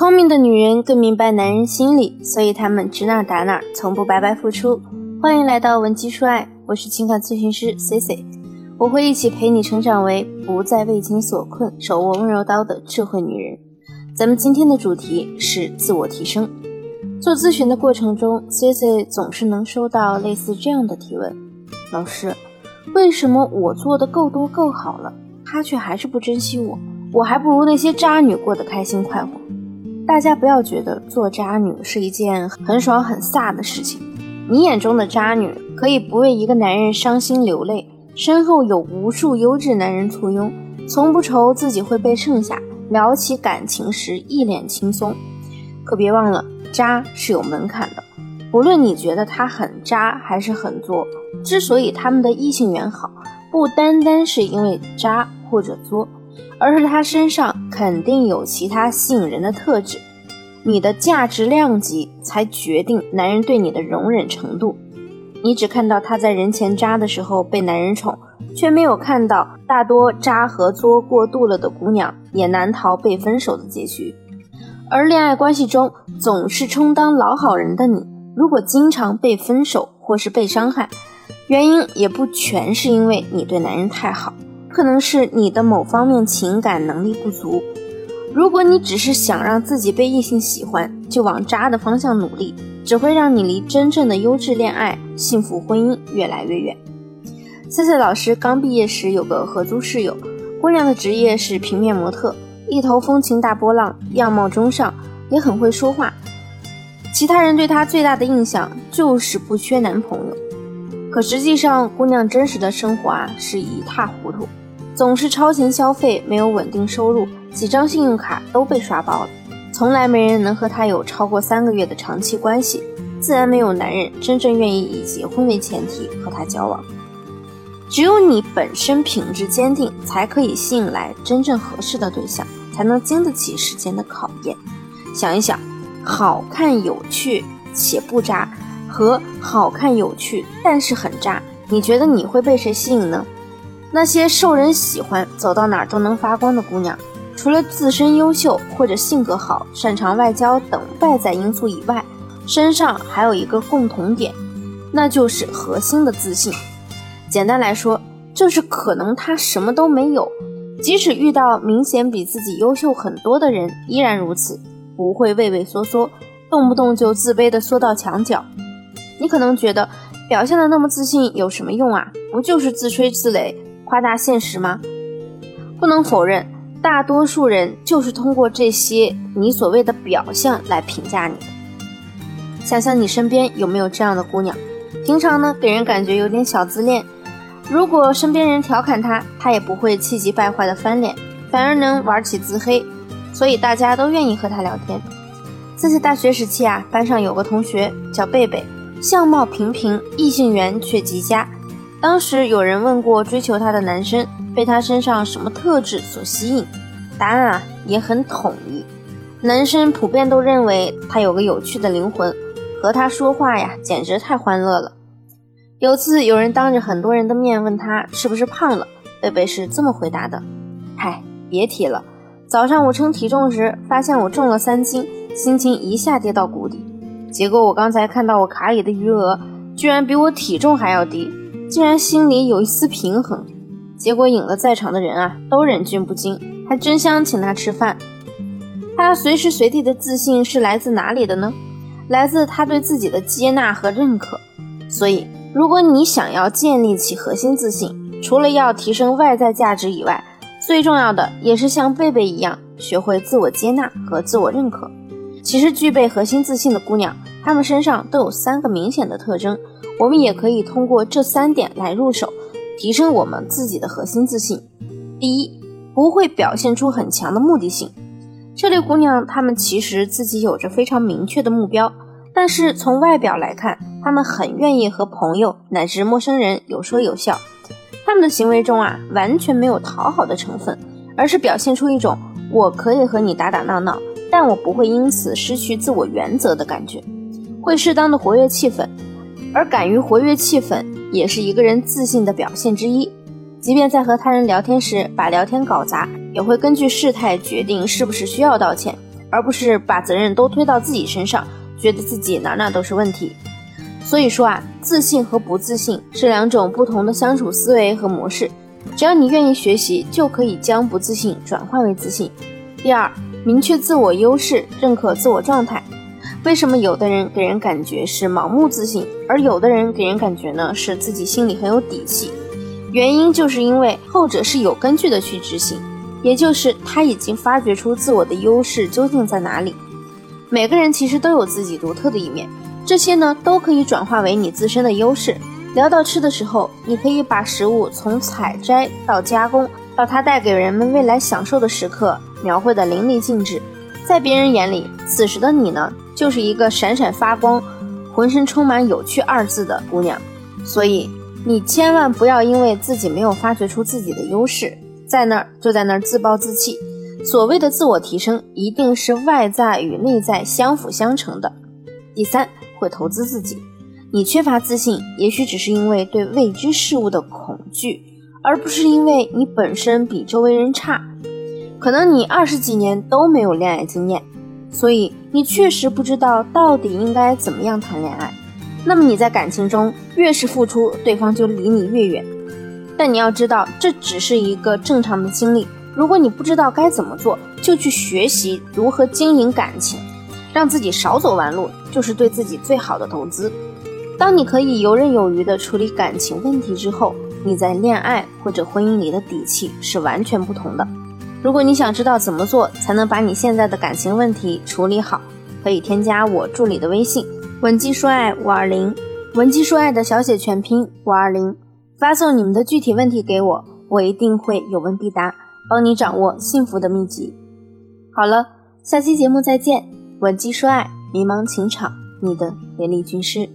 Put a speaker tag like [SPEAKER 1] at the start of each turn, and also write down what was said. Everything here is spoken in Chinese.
[SPEAKER 1] 聪明的女人更明白男人心理，所以她们指哪打哪，从不白白付出。欢迎来到文姬说爱，我是情感咨询师 C C，我会一起陪你成长为不再为情所困、手握温柔刀的智慧女人。咱们今天的主题是自我提升。做咨询的过程中，C C 总是能收到类似这样的提问：老师，为什么我做的够多够好了，他却还是不珍惜我？我还不如那些渣女过得开心快活。大家不要觉得做渣女是一件很爽很飒的事情。你眼中的渣女可以不为一个男人伤心流泪，身后有无数优质男人簇拥，从不愁自己会被剩下。聊起感情时一脸轻松。可别忘了，渣是有门槛的。不论你觉得他很渣还是很作，之所以他们的异性缘好，不单单是因为渣或者作。而是他身上肯定有其他吸引人的特质，你的价值量级才决定男人对你的容忍程度。你只看到他在人前渣的时候被男人宠，却没有看到大多渣和作过度了的姑娘也难逃被分手的结局。而恋爱关系中总是充当老好人的你，如果经常被分手或是被伤害，原因也不全是因为你对男人太好。可能是你的某方面情感能力不足。如果你只是想让自己被异性喜欢，就往渣的方向努力，只会让你离真正的优质恋爱、幸福婚姻越来越远。赛赛老师刚毕业时有个合租室友，姑娘的职业是平面模特，一头风情大波浪，样貌中上，也很会说话。其他人对她最大的印象就是不缺男朋友，可实际上姑娘真实的生活啊是一塌糊涂。总是超前消费，没有稳定收入，几张信用卡都被刷爆了，从来没人能和他有超过三个月的长期关系，自然没有男人真正愿意以结婚为前提和他交往。只有你本身品质坚定，才可以吸引来真正合适的对象，才能经得起时间的考验。想一想，好看有趣且不渣，和好看有趣但是很渣，你觉得你会被谁吸引呢？那些受人喜欢、走到哪儿都能发光的姑娘，除了自身优秀或者性格好、擅长外交等外在因素以外，身上还有一个共同点，那就是核心的自信。简单来说，就是可能她什么都没有，即使遇到明显比自己优秀很多的人，依然如此，不会畏畏缩缩，动不动就自卑的缩到墙角。你可能觉得表现的那么自信有什么用啊？不就是自吹自擂？夸大现实吗？不能否认，大多数人就是通过这些你所谓的表象来评价你。想想你身边有没有这样的姑娘？平常呢，给人感觉有点小自恋。如果身边人调侃她，她也不会气急败坏的翻脸，反而能玩起自黑，所以大家都愿意和她聊天。自己大学时期啊，班上有个同学叫贝贝，相貌平平，异性缘却极佳。当时有人问过追求她的男生被她身上什么特质所吸引，答案啊也很统一，男生普遍都认为她有个有趣的灵魂，和她说话呀简直太欢乐了。有次有人当着很多人的面问她是不是胖了，贝贝是这么回答的：“嗨，别提了，早上我称体重时发现我重了三斤，心情一下跌到谷底。结果我刚才看到我卡里的余额居然比我体重还要低。”竟然心里有一丝平衡，结果引了在场的人啊都忍俊不禁，还争相请他吃饭。他随时随地的自信是来自哪里的呢？来自他对自己的接纳和认可。所以，如果你想要建立起核心自信，除了要提升外在价值以外，最重要的也是像贝贝一样，学会自我接纳和自我认可。其实，具备核心自信的姑娘，她们身上都有三个明显的特征。我们也可以通过这三点来入手，提升我们自己的核心自信。第一，不会表现出很强的目的性。这类姑娘，她们其实自己有着非常明确的目标，但是从外表来看，她们很愿意和朋友乃至陌生人有说有笑。她们的行为中啊，完全没有讨好的成分，而是表现出一种我可以和你打打闹闹，但我不会因此失去自我原则的感觉，会适当的活跃气氛。而敢于活跃气氛，也是一个人自信的表现之一。即便在和他人聊天时把聊天搞砸，也会根据事态决定是不是需要道歉，而不是把责任都推到自己身上，觉得自己哪哪都是问题。所以说啊，自信和不自信是两种不同的相处思维和模式。只要你愿意学习，就可以将不自信转化为自信。第二，明确自我优势，认可自我状态。为什么有的人给人感觉是盲目自信，而有的人给人感觉呢是自己心里很有底气？原因就是因为后者是有根据的去执行，也就是他已经发掘出自我的优势究竟在哪里。每个人其实都有自己独特的一面，这些呢都可以转化为你自身的优势。聊到吃的时候，你可以把食物从采摘到加工，到它带给人们未来享受的时刻描绘的淋漓尽致。在别人眼里，此时的你呢，就是一个闪闪发光、浑身充满有趣二字的姑娘。所以，你千万不要因为自己没有发掘出自己的优势，在那儿就在那儿自暴自弃。所谓的自我提升，一定是外在与内在相辅相成的。第三，会投资自己。你缺乏自信，也许只是因为对未知事物的恐惧，而不是因为你本身比周围人差。可能你二十几年都没有恋爱经验，所以你确实不知道到底应该怎么样谈恋爱。那么你在感情中越是付出，对方就离你越远。但你要知道，这只是一个正常的经历。如果你不知道该怎么做，就去学习如何经营感情，让自己少走弯路，就是对自己最好的投资。当你可以游刃有余地处理感情问题之后，你在恋爱或者婚姻里的底气是完全不同的。如果你想知道怎么做才能把你现在的感情问题处理好，可以添加我助理的微信文姬说爱五二零，文姬说爱的小写全拼五二零，发送你们的具体问题给我，我一定会有问必答，帮你掌握幸福的秘籍。好了，下期节目再见，文姬说爱，迷茫情场，你的美丽军师。